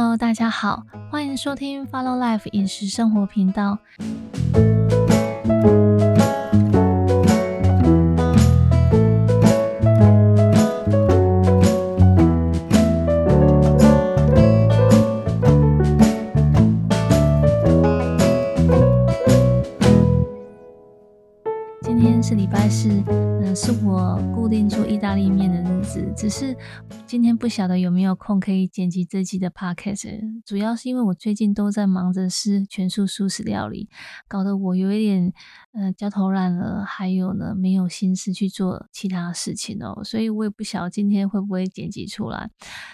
Hello，大家好，欢迎收听 Follow Life 饮食生活频道。是我固定做意大利面的日子。只是今天不晓得有没有空可以剪辑这期的 podcast，主要是因为我最近都在忙着吃全素素食料理，搞得我有一点呃焦头烂额，还有呢没有心思去做其他事情哦，所以我也不晓得今天会不会剪辑出来。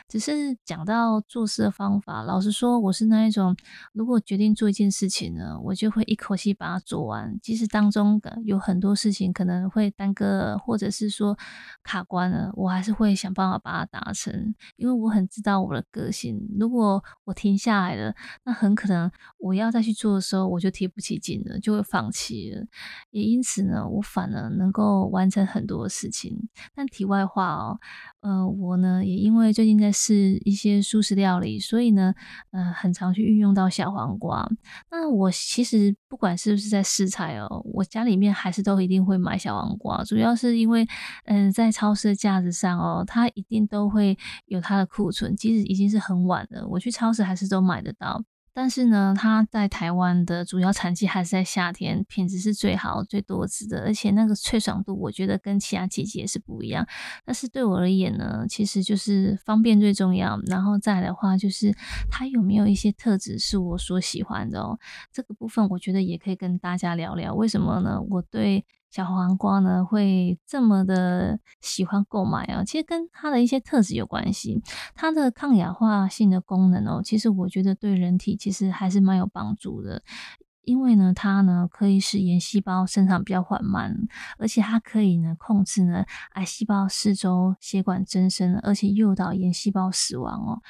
只是讲到做事的方法，老实说，我是那一种，如果决定做一件事情呢，我就会一口气把它做完，即使当中有很多事情可能会耽搁，或者是说卡关了，我还是会想办法把它达成，因为我很知道我的个性。如果我停下来了，那很可能我要再去做的时候，我就提不起劲了，就会放弃了。也因此呢，我反而能够完成很多事情。但题外话哦，呃，我呢也因为最近在试一些素食料理，所以呢，呃，很常去运用到小黄瓜。那我其实不管是不是在试菜哦，我家里面还是都一定会买小黄瓜，主要是因为，嗯、在超市的架子上哦，它一定都会有它的库存，即使已经是很晚了，我去超市还是都买得到。但是呢，它在台湾的主要产季还是在夏天，品质是最好、最多汁的，而且那个脆爽度，我觉得跟其他季节是不一样。但是对我而言呢，其实就是方便最重要，然后再来的话就是它有没有一些特质是我所喜欢的哦。这个部分我觉得也可以跟大家聊聊，为什么呢？我对小黄瓜呢会这么的喜欢购买啊，其实跟它的一些特质有关系。它的抗氧化性的功能哦，其实我觉得对人体其实还是蛮有帮助的。因为呢，它呢可以使炎细胞生长比较缓慢，而且它可以呢控制呢癌细胞四周血管增生，而且诱导炎细胞死亡哦。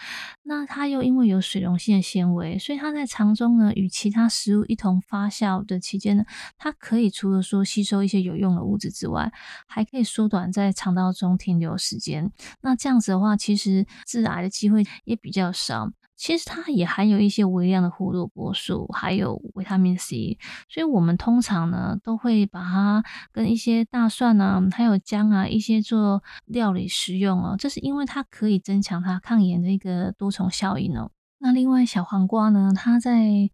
那它又因为有水溶性的纤维，所以它在肠中呢与其他食物一同发酵的期间呢，它可以除了说吸收一些有用的物质之外，还可以缩短在肠道中停留时间。那这样子的话，其实致癌的机会也比较少。其实它也含有一些微量的胡萝卜素，还有维他命 C，所以我们通常呢都会把它跟一些大蒜啊，还有姜啊一些做料理食用哦。这是因为它可以增强它抗炎的一个多重效应哦。那另外小黄瓜呢，它在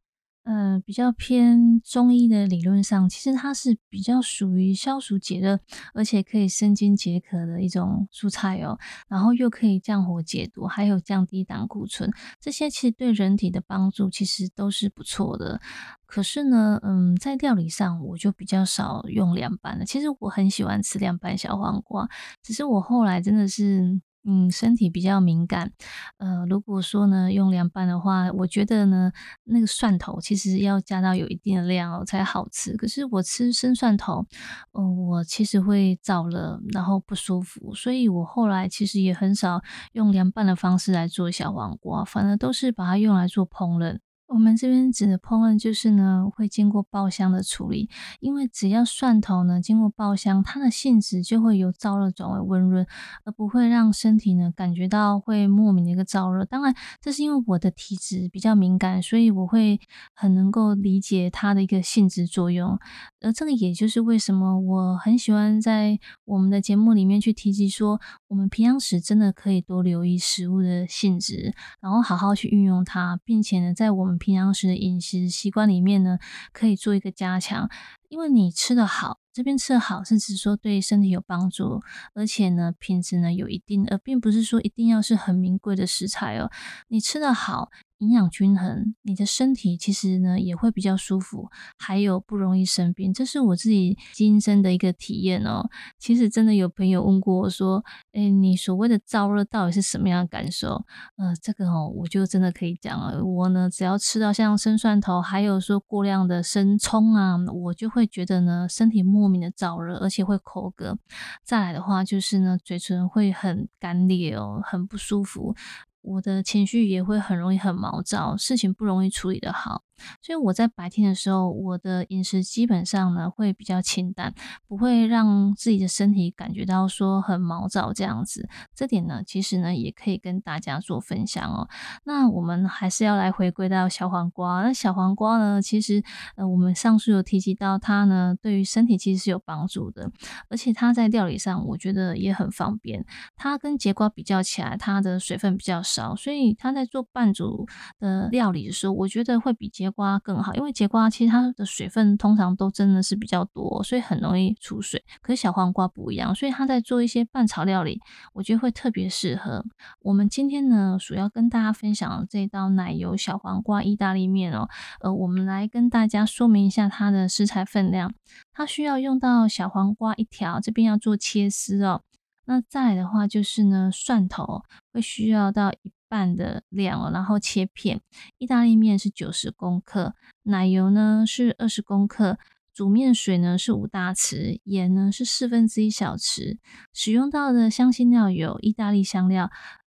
呃，比较偏中医的理论上，其实它是比较属于消暑解热，而且可以生津解渴的一种蔬菜哦。然后又可以降火解毒，还有降低胆固醇，这些其实对人体的帮助其实都是不错的。可是呢，嗯，在料理上我就比较少用凉拌了。其实我很喜欢吃凉拌小黄瓜，只是我后来真的是。嗯，身体比较敏感，呃，如果说呢用凉拌的话，我觉得呢那个蒜头其实要加到有一定的量哦才好吃。可是我吃生蒜头，呃，我其实会燥了，然后不舒服，所以我后来其实也很少用凉拌的方式来做小黄瓜，反而都是把它用来做烹饪。我们这边指的烹饪，就是呢会经过爆香的处理，因为只要蒜头呢经过爆香，它的性质就会由燥热转为温润，而不会让身体呢感觉到会莫名的一个燥热。当然，这是因为我的体质比较敏感，所以我会很能够理解它的一个性质作用。而这个也就是为什么我很喜欢在我们的节目里面去提及说，我们平常时真的可以多留意食物的性质，然后好好去运用它，并且呢，在我们平常时的饮食习惯里面呢，可以做一个加强。因为你吃的好，这边吃的好是指说对身体有帮助，而且呢品质呢有一定，而并不是说一定要是很名贵的食材哦。你吃的好，营养均衡，你的身体其实呢也会比较舒服，还有不容易生病，这是我自己亲身的一个体验哦。其实真的有朋友问过我说：“哎，你所谓的燥热到底是什么样的感受？”呃，这个哦，我就真的可以讲了。我呢，只要吃到像生蒜头，还有说过量的生葱啊，我就会觉得呢身体莫名的燥热，而且会口渴。再来的话就是呢，嘴唇会很干裂哦，很不舒服。我的情绪也会很容易很毛躁，事情不容易处理的好。所以我在白天的时候，我的饮食基本上呢会比较清淡，不会让自己的身体感觉到说很毛躁这样子。这点呢，其实呢也可以跟大家做分享哦。那我们还是要来回归到小黄瓜。那小黄瓜呢，其实呃我们上述有提及到它呢，对于身体其实是有帮助的，而且它在料理上我觉得也很方便。它跟节瓜比较起来，它的水分比较少，所以它在做半煮的料理的时候，我觉得会比节瓜更好。因为节瓜其实它的水分通常都真的是比较多，所以很容易出水。可是小黄瓜不一样，所以它在做一些拌炒料理，我觉得会特别适合。我们今天呢，主要跟大家分享这道奶油小黄瓜意大利面哦。呃，我们来跟大家说明一下它的食材分量。它需要用到小黄瓜一条，这边要做切丝哦。那再来的话就是呢，蒜头会需要到一半的量哦，然后切片。意大利面是九十公克，奶油呢是二十公克，煮面水呢是五大匙，盐呢是四分之一小匙。使用到的香辛料有意大利香料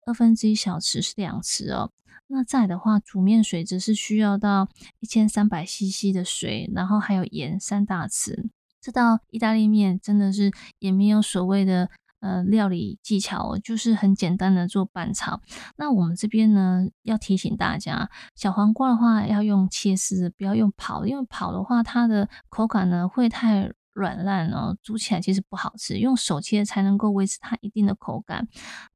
二分之一小匙是两匙哦。那再的话，煮面水则是需要到一千三百 CC 的水，然后还有盐三大匙。这道意大利面真的是也没有所谓的。呃，料理技巧就是很简单的做拌炒。那我们这边呢，要提醒大家，小黄瓜的话要用切丝，不要用刨，因为刨的话，它的口感呢会太。软烂哦，煮起来其实不好吃，用手切才能够维持它一定的口感。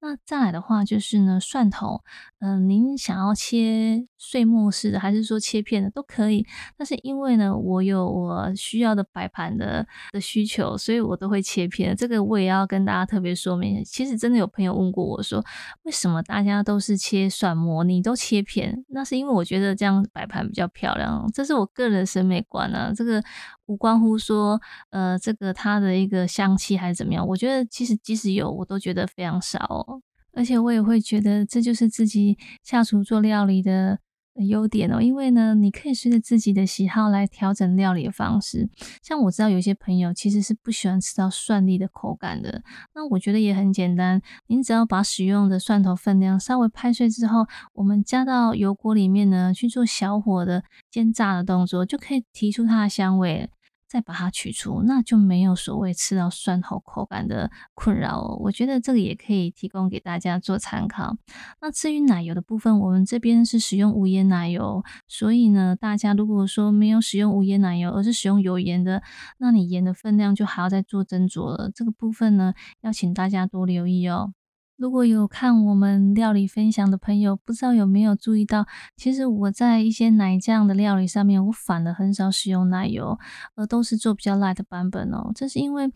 那再来的话就是呢，蒜头，嗯，您想要切碎末式的，还是说切片的都可以。但是因为呢，我有我需要的摆盘的的需求，所以我都会切片。这个我也要跟大家特别说明。其实真的有朋友问过我说，为什么大家都是切蒜末，你都切片？那是因为我觉得这样摆盘比较漂亮，这是我个人审美观啊。这个。无关乎说，呃，这个它的一个香气还是怎么样？我觉得其实即使有，我都觉得非常少哦。而且我也会觉得这就是自己下厨做料理的。优点哦，因为呢，你可以随着自己的喜好来调整料理的方式。像我知道有些朋友其实是不喜欢吃到蒜粒的口感的，那我觉得也很简单，您只要把使用的蒜头分量稍微拍碎之后，我们加到油锅里面呢去做小火的煎炸的动作，就可以提出它的香味。再把它取出，那就没有所谓吃到蒜头口感的困扰哦。我觉得这个也可以提供给大家做参考。那至于奶油的部分，我们这边是使用无盐奶油，所以呢，大家如果说没有使用无盐奶油，而是使用有盐的，那你盐的分量就还要再做斟酌了。这个部分呢，要请大家多留意哦。如果有看我们料理分享的朋友，不知道有没有注意到，其实我在一些奶酱的料理上面，我反而很少使用奶油，而都是做比较 light 版本哦。这是因为。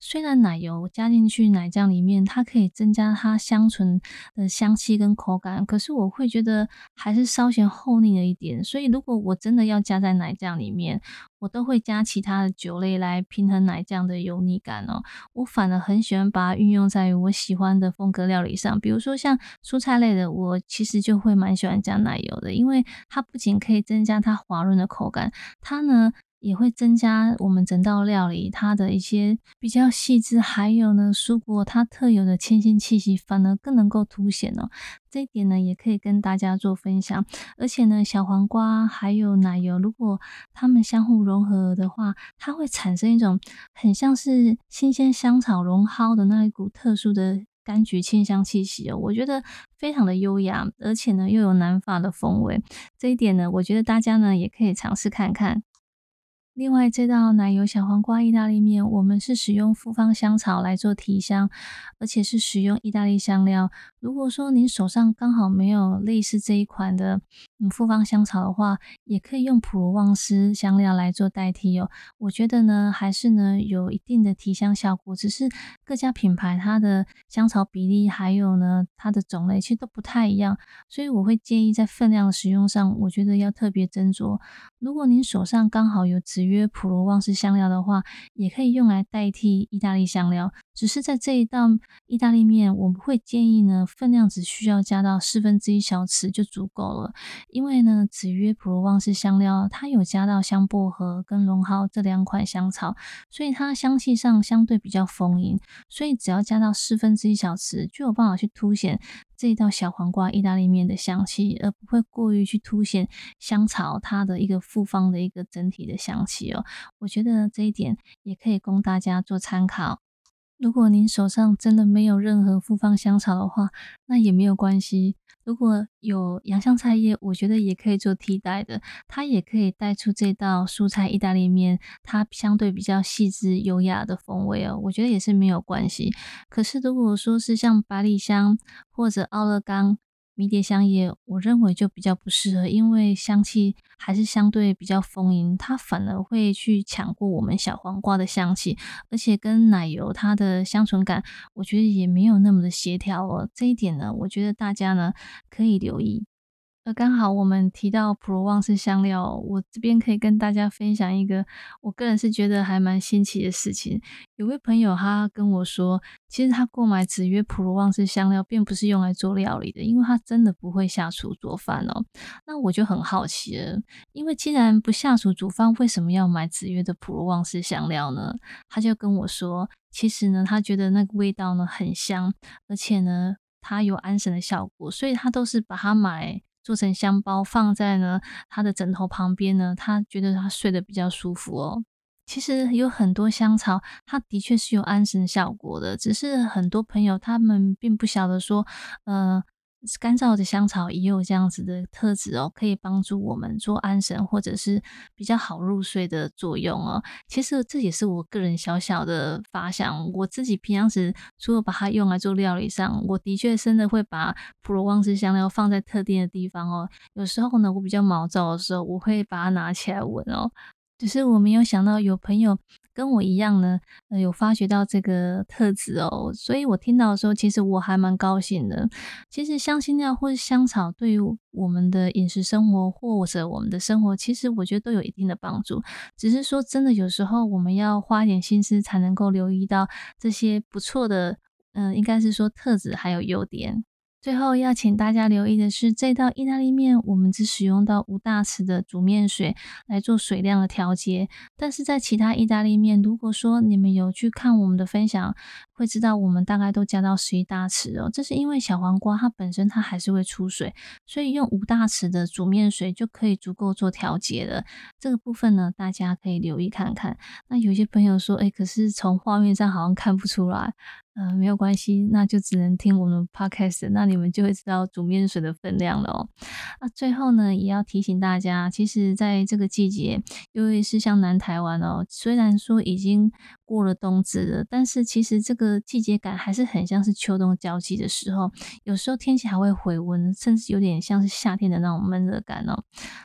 虽然奶油加进去奶酱里面，它可以增加它香醇的香气跟口感，可是我会觉得还是稍显厚腻了一点。所以如果我真的要加在奶酱里面，我都会加其他的酒类来平衡奶酱的油腻感哦。我反而很喜欢把它运用在我喜欢的风格料理上，比如说像蔬菜类的，我其实就会蛮喜欢加奶油的，因为它不仅可以增加它滑润的口感，它呢。也会增加我们整道料理它的一些比较细致，还有呢，蔬果它特有的清新气息，反而更能够凸显哦。这一点呢，也可以跟大家做分享。而且呢，小黄瓜还有奶油，如果它们相互融合的话，它会产生一种很像是新鲜香草融蒿的那一股特殊的柑橘清香气息哦。我觉得非常的优雅，而且呢又有南法的风味。这一点呢，我觉得大家呢也可以尝试看看。另外，这道奶油小黄瓜意大利面，我们是使用复方香草来做提香，而且是使用意大利香料。如果说您手上刚好没有类似这一款的嗯复方香草的话，也可以用普罗旺斯香料来做代替哦。我觉得呢，还是呢有一定的提香效果，只是各家品牌它的香草比例还有呢它的种类其实都不太一样，所以我会建议在分量的使用上，我觉得要特别斟酌。如果您手上刚好有紫约普罗旺斯香料的话，也可以用来代替意大利香料。只是在这一道意大利面，我们会建议呢，分量只需要加到四分之一小匙就足够了。因为呢，紫约普罗旺斯香料它有加到香薄荷跟龙蒿这两款香草，所以它香气上相对比较丰盈。所以只要加到四分之一小匙，就有办法去凸显这一道小黄瓜意大利面的香气，而不会过于去凸显香草它的一个复方的一个整体的香气哦。我觉得这一点也可以供大家做参考。如果您手上真的没有任何复方香草的话，那也没有关系。如果有洋香菜叶，我觉得也可以做替代的，它也可以带出这道蔬菜意大利面，它相对比较细致优雅的风味哦，我觉得也是没有关系。可是如果说是像百里香或者奥勒冈，迷迭香叶，我认为就比较不适合，因为香气还是相对比较丰盈，它反而会去抢过我们小黄瓜的香气，而且跟奶油它的香醇感，我觉得也没有那么的协调哦。这一点呢，我觉得大家呢可以留意。刚好我们提到普罗旺斯香料，我这边可以跟大家分享一个我个人是觉得还蛮新奇的事情。有位朋友他跟我说，其实他购买紫约普罗旺斯香料，并不是用来做料理的，因为他真的不会下厨做饭哦。那我就很好奇了，因为既然不下厨煮饭，为什么要买紫约的普罗旺斯香料呢？他就跟我说，其实呢，他觉得那个味道呢很香，而且呢，它有安神的效果，所以他都是把它买。做成香包放在呢他的枕头旁边呢，他觉得他睡得比较舒服哦。其实有很多香草，它的确是有安神效果的，只是很多朋友他们并不晓得说，呃。干燥的香草也有这样子的特质哦，可以帮助我们做安神或者是比较好入睡的作用哦。其实这也是我个人小小的发想，我自己平常时除了把它用来做料理上，我的确真的会把普罗旺斯香料放在特定的地方哦。有时候呢，我比较毛躁的时候，我会把它拿起来闻哦。只是我没有想到有朋友。跟我一样呢，呃，有发觉到这个特质哦，所以我听到的时候，其实我还蛮高兴的。其实香辛料或是香草对于我们的饮食生活或者我们的生活，其实我觉得都有一定的帮助。只是说真的，有时候我们要花点心思，才能够留意到这些不错的，嗯，应该是说特质还有优点。最后要请大家留意的是，这道意大利面我们只使用到五大匙的煮面水来做水量的调节。但是在其他意大利面，如果说你们有去看我们的分享，会知道我们大概都加到十一大匙哦。这是因为小黄瓜它本身它还是会出水，所以用五大匙的煮面水就可以足够做调节了。这个部分呢，大家可以留意看看。那有些朋友说，哎，可是从画面上好像看不出来。呃，没有关系，那就只能听我们 podcast，那你们就会知道煮面水的分量了哦。那最后呢，也要提醒大家，其实在这个季节，尤其是像南台湾哦，虽然说已经过了冬至了，但是其实这个季节感还是很像是秋冬交际的时候，有时候天气还会回温，甚至有点像是夏天的那种闷热感哦。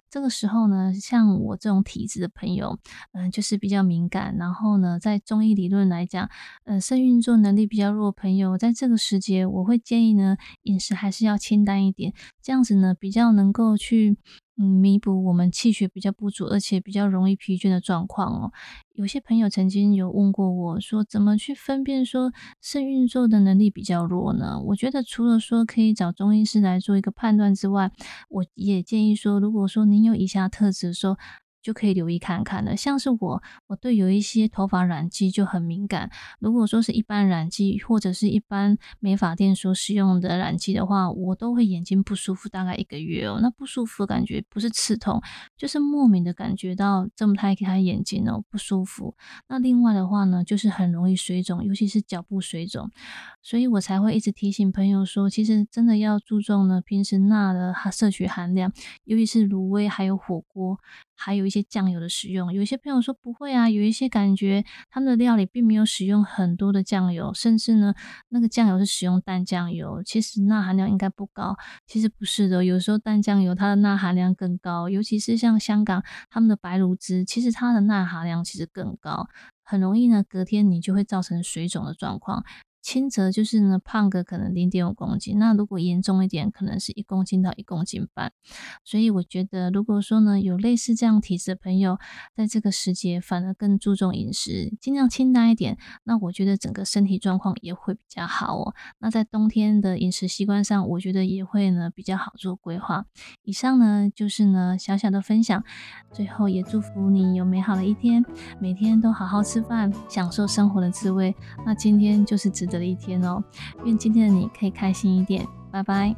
这个时候呢，像我这种体质的朋友，嗯，就是比较敏感，然后呢，在中医理论来讲，呃，肾运作能力比较弱的，朋友在这个时节，我会建议呢，饮食还是要清淡一点，这样子呢，比较能够去。嗯，弥补我们气血比较不足，而且比较容易疲倦的状况哦。有些朋友曾经有问过我说，怎么去分辨说肾运作的能力比较弱呢？我觉得除了说可以找中医师来做一个判断之外，我也建议说，如果说您有以下特质说。就可以留意看看了。像是我，我对有一些头发染剂就很敏感。如果说是一般染剂或者是一般美发店所使用的染剂的话，我都会眼睛不舒服，大概一个月哦。那不舒服的感觉不是刺痛，就是莫名的感觉到睁不开开眼睛哦，不舒服。那另外的话呢，就是很容易水肿，尤其是脚部水肿。所以我才会一直提醒朋友说，其实真的要注重呢平时钠的摄取含量，尤其是卤味还有火锅。还有一些酱油的使用，有些朋友说不会啊，有一些感觉他们的料理并没有使用很多的酱油，甚至呢那个酱油是使用淡酱油，其实钠含量应该不高，其实不是的，有时候淡酱油它的钠含量更高，尤其是像香港他们的白卤汁，其实它的钠含量其实更高，很容易呢隔天你就会造成水肿的状况。轻则就是呢胖个可能零点五公斤，那如果严重一点，可能是一公斤到一公斤半。所以我觉得，如果说呢有类似这样体质的朋友，在这个时节反而更注重饮食，尽量清淡一点，那我觉得整个身体状况也会比较好哦。那在冬天的饮食习惯上，我觉得也会呢比较好做规划。以上呢就是呢小小的分享，最后也祝福你有美好的一天，每天都好好吃饭，享受生活的滋味。那今天就是值的一天哦。愿今天的你可以开心一点拜拜。